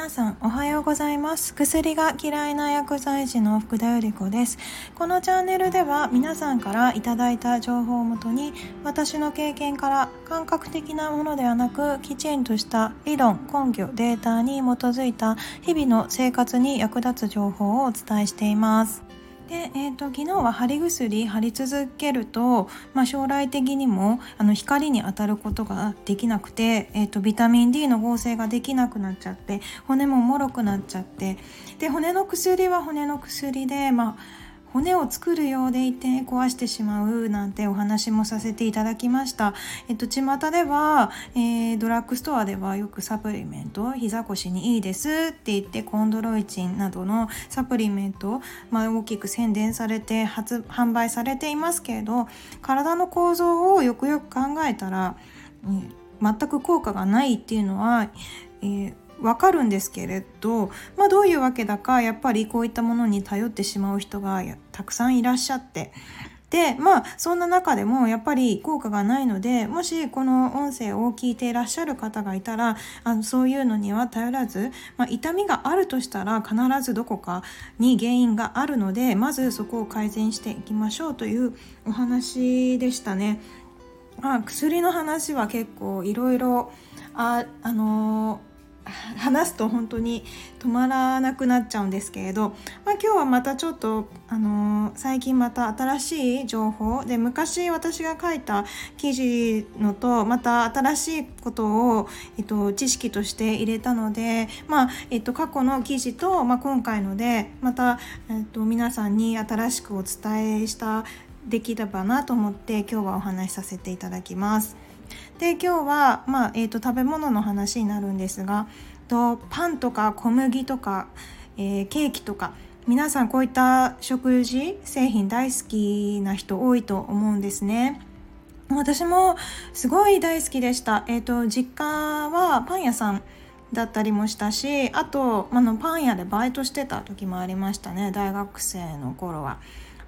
皆さんおはようございます。薬が嫌いな薬剤師の福田由里子です。このチャンネルでは皆さんからいただいた情報をもとに私の経験から感覚的なものではなくきちんとした理論根拠データに基づいた日々の生活に役立つ情報をお伝えしています。で、えーと、昨日は貼り薬貼り続けると、まあ、将来的にもあの光に当たることができなくて、えーと、ビタミン D の合成ができなくなっちゃって骨ももろくなっちゃってで骨の薬は骨の薬で、まあ骨を作るようでいて壊してしまうなんてお話もさせていただきました。えっと、巷では、えー、ドラッグストアではよくサプリメント、膝腰にいいですって言ってコンドロイチンなどのサプリメント、まあ、大きく宣伝されて発販売されていますけれど、体の構造をよくよく考えたら、うん、全く効果がないっていうのは、えーわかるんですけれど、まあ、どういうわけだかやっぱりこういったものに頼ってしまう人がたくさんいらっしゃってでまあそんな中でもやっぱり効果がないのでもしこの音声を聞いていらっしゃる方がいたらあのそういうのには頼らず、まあ、痛みがあるとしたら必ずどこかに原因があるのでまずそこを改善していきましょうというお話でしたね。まあ、薬の話は結構いろいろああのー話すと本当に止まらなくなっちゃうんですけれど、まあ、今日はまたちょっと、あのー、最近また新しい情報で昔私が書いた記事のとまた新しいことを、えっと、知識として入れたので、まあえっと、過去の記事と、まあ、今回のでまた、えっと、皆さんに新しくお伝えしたできればなと思って今日はお話しさせていただきます。で今日は、まあえーと、食べ物の話になるんですがとパンとか小麦とか、えー、ケーキとか皆さんこういった食事製品大好きな人多いと思うんですね。私もすごい大好きでした。えっ、ー、と実家はパン屋さんだったりもしたしあとあのパン屋でバイトしてた時もありましたね大学生の頃は。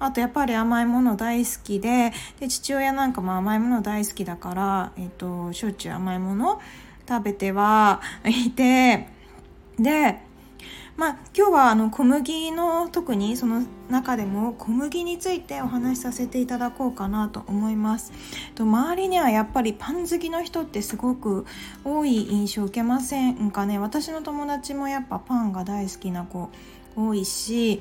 あとやっぱり甘いもの大好きでで父親なんかも甘いもの大好きだから、えっと、しょっちゅう甘いもの食べてはいてでまあ、今日はあの小麦の特にその中でも小麦についてお話しさせていただこうかなと思います。周りにはやっぱりパン好きの人ってすごく多い印象を受けませんかね？私の友達もやっぱパンが大好きな子多いし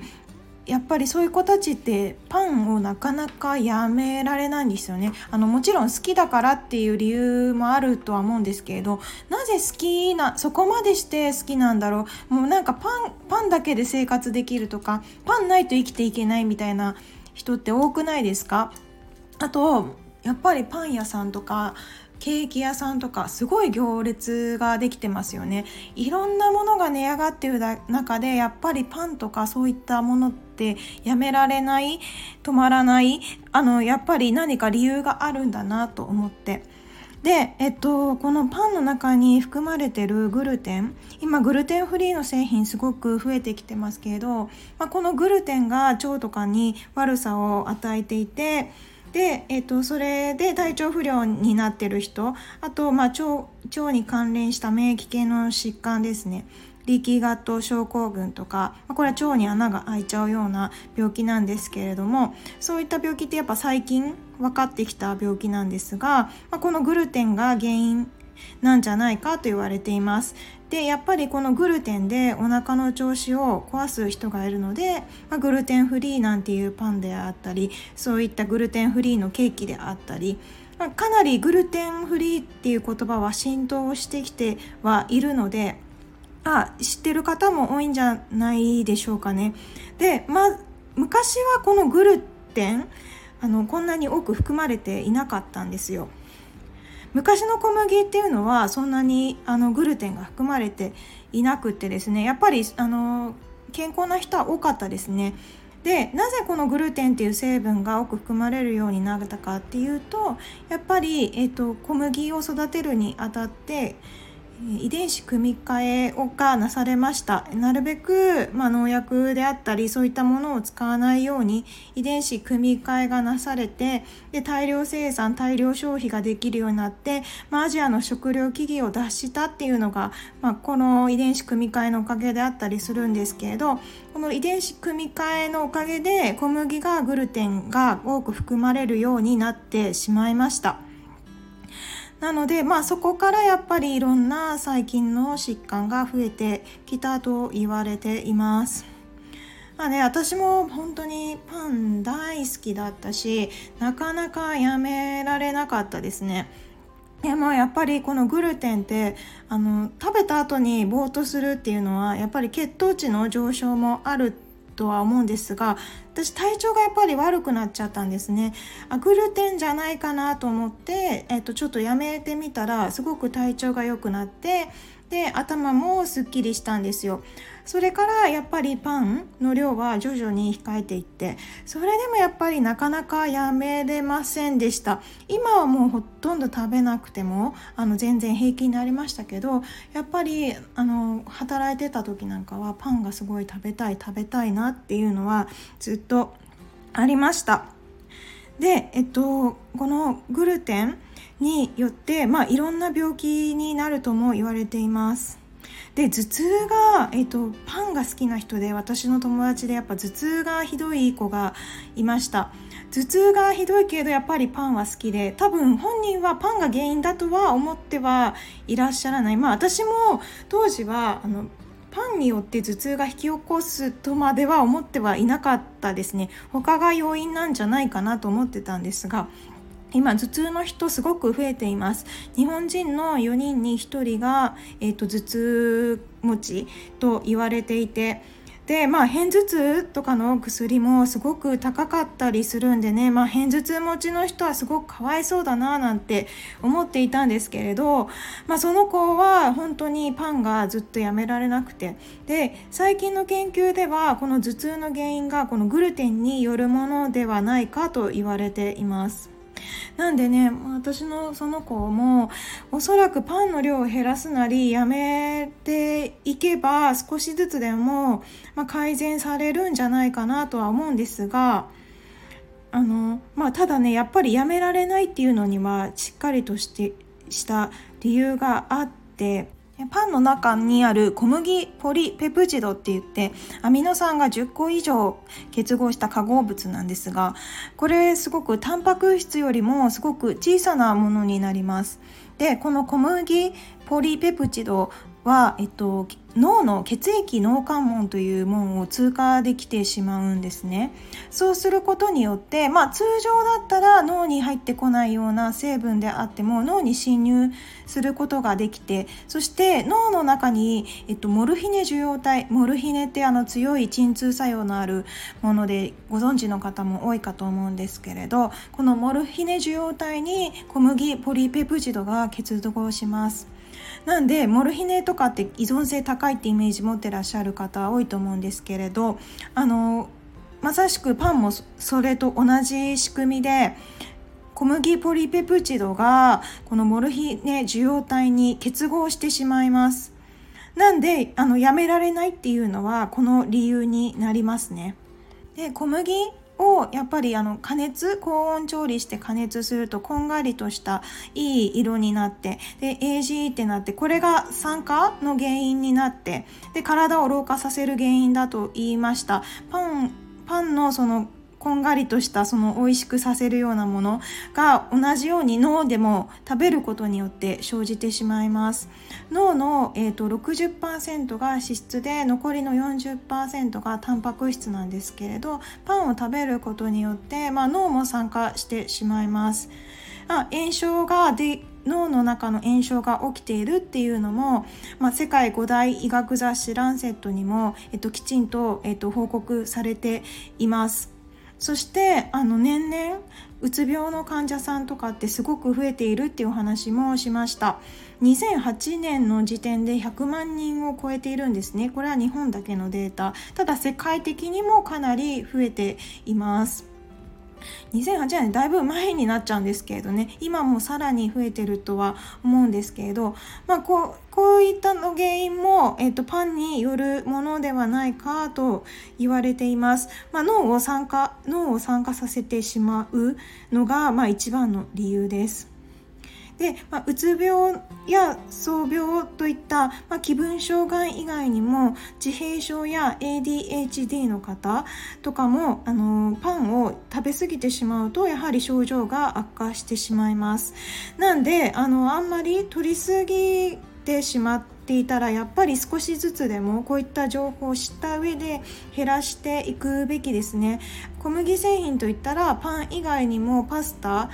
やっぱりそういう子たちってパンをなかなかやめられないんですよね。あのもちろん好きだからっていう理由もあるとは思うんですけれどなぜ好きなそこまでして好きなんだろう。もうなんかパンパンだけで生活できるとかパンないと生きていけないみたいな人って多くないですか？あとやっぱりパン屋さんとかケーキ屋さんとかすごい行列ができてますよね。いろんなものが値上がっている中でやっぱりパンとかそういったものってやめられない止まらないあのやっぱり何か理由があるんだなと思って。で、えっと、このパンの中に含まれてるグルテン今グルテンフリーの製品すごく増えてきてますけれど、まあ、このグルテンが腸とかに悪さを与えていてで、えーと、それで体調不良になってる人あと、まあ、腸腸に関連した免疫系の疾患ですね。リキガット症候群とかこれは腸に穴が開いちゃうような病気なんですけれどもそういった病気ってやっぱ最近分かってきた病気なんですが、まあ、このグルテンが原因なんじゃないかと言われています。でやっぱりこのグルテンでお腹の調子を壊す人がいるので、まあ、グルテンフリーなんていうパンであったりそういったグルテンフリーのケーキであったり、まあ、かなりグルテンフリーっていう言葉は浸透してきてはいるのであ知ってる方も多いんじゃないでしょうかね。で、まあ、昔はこのグルテンあのこんなに多く含まれていなかったんですよ。昔の小麦っていうのはそんなにあのグルテンが含まれていなくてですねやっぱりあの健康な人は多かったですね。でなぜこのグルテンっていう成分が多く含まれるようになったかっていうとやっぱり、えーと、小麦を育てるにあたって、遺伝子組み換えをがなされましたなるべく、まあ、農薬であったりそういったものを使わないように遺伝子組み換えがなされてで大量生産大量消費ができるようになって、まあ、アジアの食糧危機を脱したっていうのが、まあ、この遺伝子組み換えのおかげであったりするんですけれどこの遺伝子組み換えのおかげで小麦がグルテンが多く含まれるようになってしまいました。なので、まあ、そこからやっぱりいろんな細菌の疾患が増えてきたと言われています。まあね、私も本当にパン大好きだったしなかなかやめられなかったですね。でもやっぱりこのグルテンってあの食べた後にぼーっとするっていうのはやっぱり血糖値の上昇もあるとは思うんですが私体調がやっぱり悪くなっちゃったんですね。あグルテンじゃないかなと思って、えっと、ちょっとやめてみたらすごく体調が良くなってで頭もすっきりしたんですよ。それからやっぱりパンの量は徐々に控えていってそれでもやっぱりなかなかやめれませんでした今はもうほとんど食べなくてもあの全然平気になりましたけどやっぱりあの働いてた時なんかはパンがすごい食べたい食べたいなっていうのはずっとありましたでえっとこのグルテンによって、まあ、いろんな病気になるとも言われています。で頭痛が、えーと、パンが好きな人で私の友達でやっぱ頭痛がひどい子がいました。頭痛がひどいけどやっぱりパンは好きで多分本人はパンが原因だとは思ってはいらっしゃらない。まあ私も当時はあのパンによって頭痛が引き起こすとまでは思ってはいなかったですね。他が要因なんじゃないかなと思ってたんですが今頭痛の人すごく増えています日本人の4人に1人が、えーと、頭痛持ちと言われていてでまあ片頭痛とかの薬もすごく高かったりするんでね、まあ、片頭痛持ちの人はすごくかわいそうだななんて思っていたんですけれど、まあ、その子は本当にパンがずっとやめられなくてで最近の研究ではこの頭痛の原因がこのグルテンによるものではないかと言われています。なんでね私のその子もおそらくパンの量を減らすなりやめていけば少しずつでも、まあ、改善されるんじゃないかなとは思うんですがあの、まあ、ただねやっぱりやめられないっていうのにはしっかりとしてした理由があってパンの中にある小麦ポリペプチドって言ってアミノ酸が10個以上結合した化合物なんですがこれすごくタンパク質よりもすごく小さなものになります。でこの小麦ポリペプチドは、えっと、脳の血液脳関門という門を通過できてしまうんですねそうすることによって、まあ、通常だったら脳に入ってこないような成分であっても脳に侵入することができてそして脳の中に、えっと、モルヒネ受容体モルヒネってあの強い鎮痛作用のあるものでご存知の方も多いかと思うんですけれどこのモルヒネ受容体に小麦ポリペプチドが結合します。なんでモルヒネとかって依存性高いってイメージ持ってらっしゃる方多いと思うんですけれどあのまさしくパンもそれと同じ仕組みで小麦ポリペプチドがこのモルヒネ受容体に結合してしまいます。なんであのやめられないっていうのはこの理由になりますね。で小麦をやっぱりあの加熱高温調理して加熱するとこんがりとしたいい色になってで AG ってなってこれが酸化の原因になってで体を老化させる原因だと言いました。パンパンのそのこんがりとしたその美味しくさせるようなものが同じように脳でも食べることによって生じてしまいます脳の、えーと、60%が脂質で残りの40%がタンパク質なんですけれどパンを食べることによって、まあ、脳も酸化してしまいますあ炎症がで脳の中の炎症が起きているっていうのも、まあ、世界5大医学雑誌ランセットにも、えっと、きちんと、えっと、報告されています。そしてあの年々うつ病の患者さんとかってすごく増えているっていう話もしました。2008年の時点で100万人を超えているんですね。これは日本だけのデータ。ただ世界的にもかなり増えています。2008年だいぶ前になっちゃうんですけれどね。今もさらに増えてるとは思うんですけれど、まあ、こうこういったの原因も、えっと、パンによるものではないかと言われています、まあ、脳を酸化脳を酸化させてしまうのが、まあ、一番の理由です。で、まあ、うつ病や躁病といった、まあ、気分障害以外にも自閉症や ADHD の方とかもあのパンを食べ過ぎてしまうとやはり症状が悪化してしまいます。なんであのあんまり取りすぎてしまっていたらやっぱり少しずつでもこういった情報を知った上で減らしていくべきですね。小麦製品といったらパン以外にもパスタ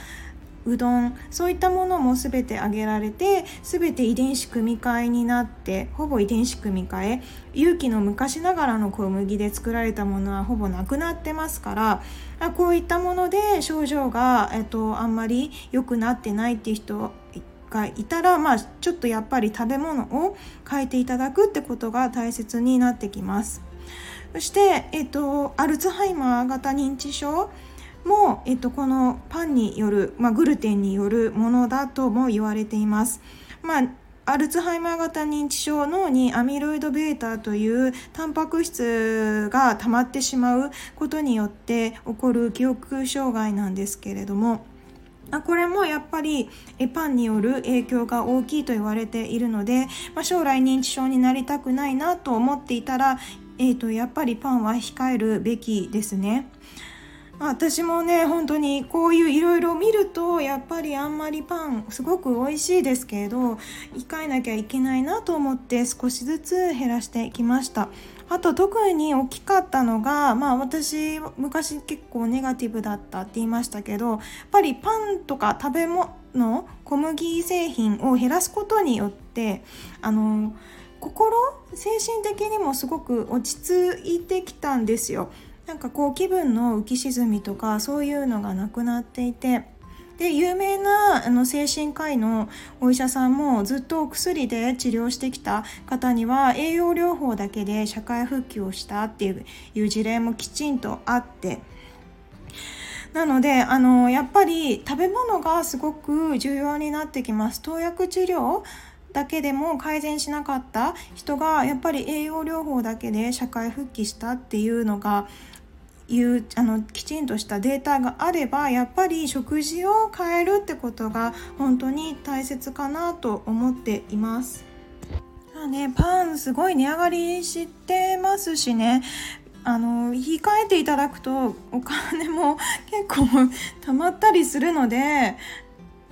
うどんそういったものも全て挙げられて全て遺伝子組み換えになってほぼ遺伝子組み換え有機の昔ながらの小麦で作られたものはほぼなくなってますからこういったもので症状が、えっと、あんまり良くなってないっていう人がいたら、まあ、ちょっとやっぱり食べ物を変えていただくってことが大切になってきます。そして、えっと、アルツハイマー型認知症も、えっと、このパンによる、まあ、グルテンによるものだとも言われています。まあアルツハイマー型認知症脳にアミロイド β というタンパク質が溜まってしまうことによって起こる記憶障害なんですけれどもこれもやっぱりパンによる影響が大きいと言われているので、将来認知症になりたくないなと思っていたら、えーとやっぱりパンは控えるべきですね。私もね本当にこういういろいろ見るとやっぱりあんまりパンすごく美味しいですけれど控えなきゃいけないなと思って少しずつ減らしてきました。あと特に大きかったのがまあ私昔結構ネガティブだったって言いましたけどやっぱりパンとか食べ物小麦製品を減らすことによってあの心精神的にもすごく落ち着いてきたんですよ。なんかこう気分の浮き沈みとかそういうのがなくなっていてで有名なあの精神科医のお医者さんもずっと薬で治療してきた方には栄養療法だけで社会復帰をしたっていう事例もきちんとあって。なのであのやっぱり食べ物がすごく重要になってきます。投薬治療だけでも改善しなかった人がやっぱり栄養療法だけで社会復帰したっていうのがいうあのきちんとしたデータがあればやっぱり食事を変えるってことが本当に大切かなと思っています。まあね、パンすごい値上がりしてますしねあの控えていただくとお金も結構貯まったりするので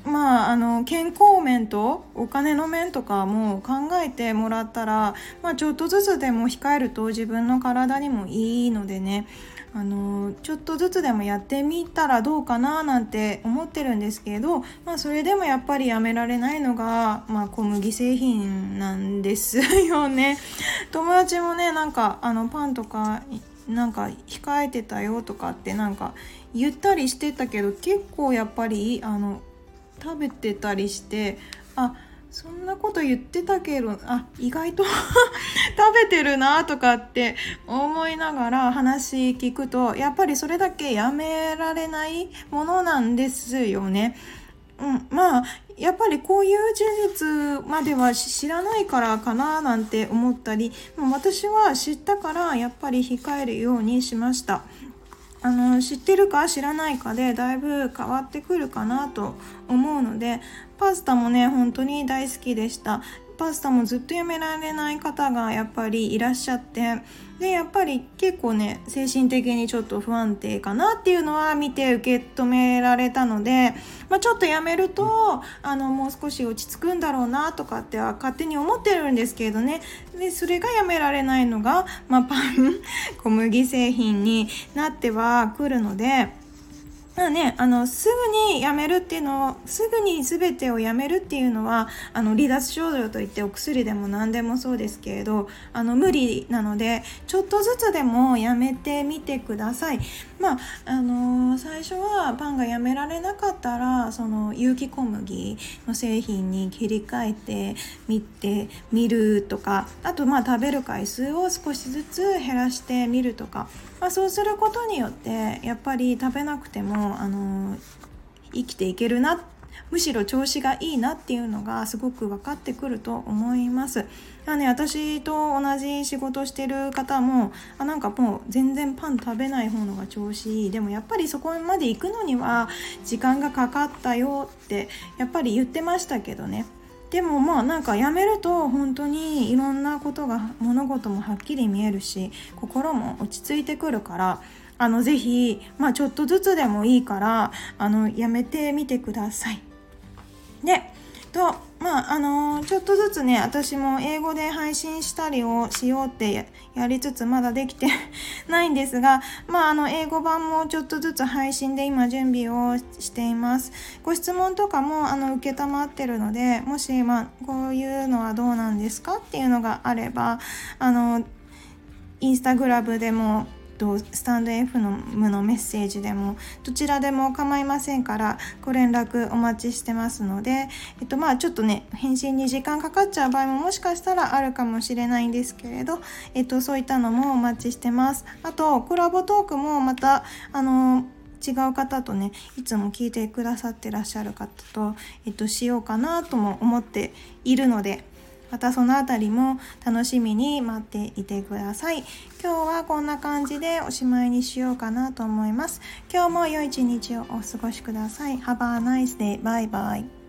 まあ、あの健康面とお金の面とかも考えてもらったら、まあ、ちょっとずつでも控えると自分の体にもいいのでねあのちょっとずつでもやってみたらどうかななんて思ってるんですけど、まあ、それでもやっぱりやめられないのが、まあ、小麦製品なんです よね。友達もねなんかあのパンとかなんか控えてたよとかってなんか言ったりしてたけど結構やっぱりあの食べてたりしてあそんなこと言ってたけどあ意外と 食べてるなとかって思いながら話聞くとやっぱりそれだけやめられないものなんですよね。うん、まあやっぱりこういう事実までは知らないからかななんて思ったり私は知ったからやっぱり控えるようにしました。あの知ってるか知らないかでだいぶ変わってくるかなと思うのでパスタもね本当に大好きでしたパスタもずっとやめられない方がやっぱりいらっしゃってでやっぱり結構ね精神的にちょっと不安定かなっていうのは見て受け止められたので、まあ、ちょっとやめるとあのもう少し落ち着くんだろうなとかっては勝手に思ってるんですけどねでそれがやめられないのが、まあ、パン小麦製品になってはくるので。まあね、あのすぐにやめるっていうのをすぐに全てをやめるっていうのはあの離脱症状といってお薬でも何でもそうですけれどあの無理なのでちょっとずつでもやめてみてください。まああの、最初はパンがやめられなかったらその有機小麦の製品に切り替えてみてみるとかあとまあ食べる回数を少しずつ減らしてみるとか、まあ、そうすることによってやっぱり食べなくてもあの生きていけるなむしろ調子がいいなっていうのがすごく分かってくると思います。ね、私と同じ仕事してる方もあなんかもう全然パン食べない方のが調子いいでもやっぱりそこまで行くのには時間がかかったよってやっぱり言ってましたけどねでもまあなんかやめると本当にいろんなことが物事もはっきり見えるし心も落ち着いてくるからあのぜひ、まあ、ちょっとずつでもいいからあのやめてみてください。でとまああのー、ちょっとずつね私も英語で配信したりをしようってやりつつまだできて ないんですがまああの英語版もちょっとずつ配信で今準備をしています。ご質問とかもあの承ってるのでもしまあこういうのはどうなんですかっていうのがあればあのインスタグラムでもとスタンド FM のメッセージでもどちらでも構いませんからご連絡お待ちしてますので、えっと、まあちょっとね返信に時間かかっちゃう場合ももしかしたらあるかもしれないんですけれど、えっと、そういったのもお待ちしてます。あとコラボトークもまたあの違う方とねいつも聞いてくださってらっしゃる方と、えっと、しようかなとも思っているのでまたそのあたりも楽しみに待っていてください。今日はこんな感じでおしまいにしようかなと思います。今日も良い一日をお過ごしください。Have a nice day. Bye bye.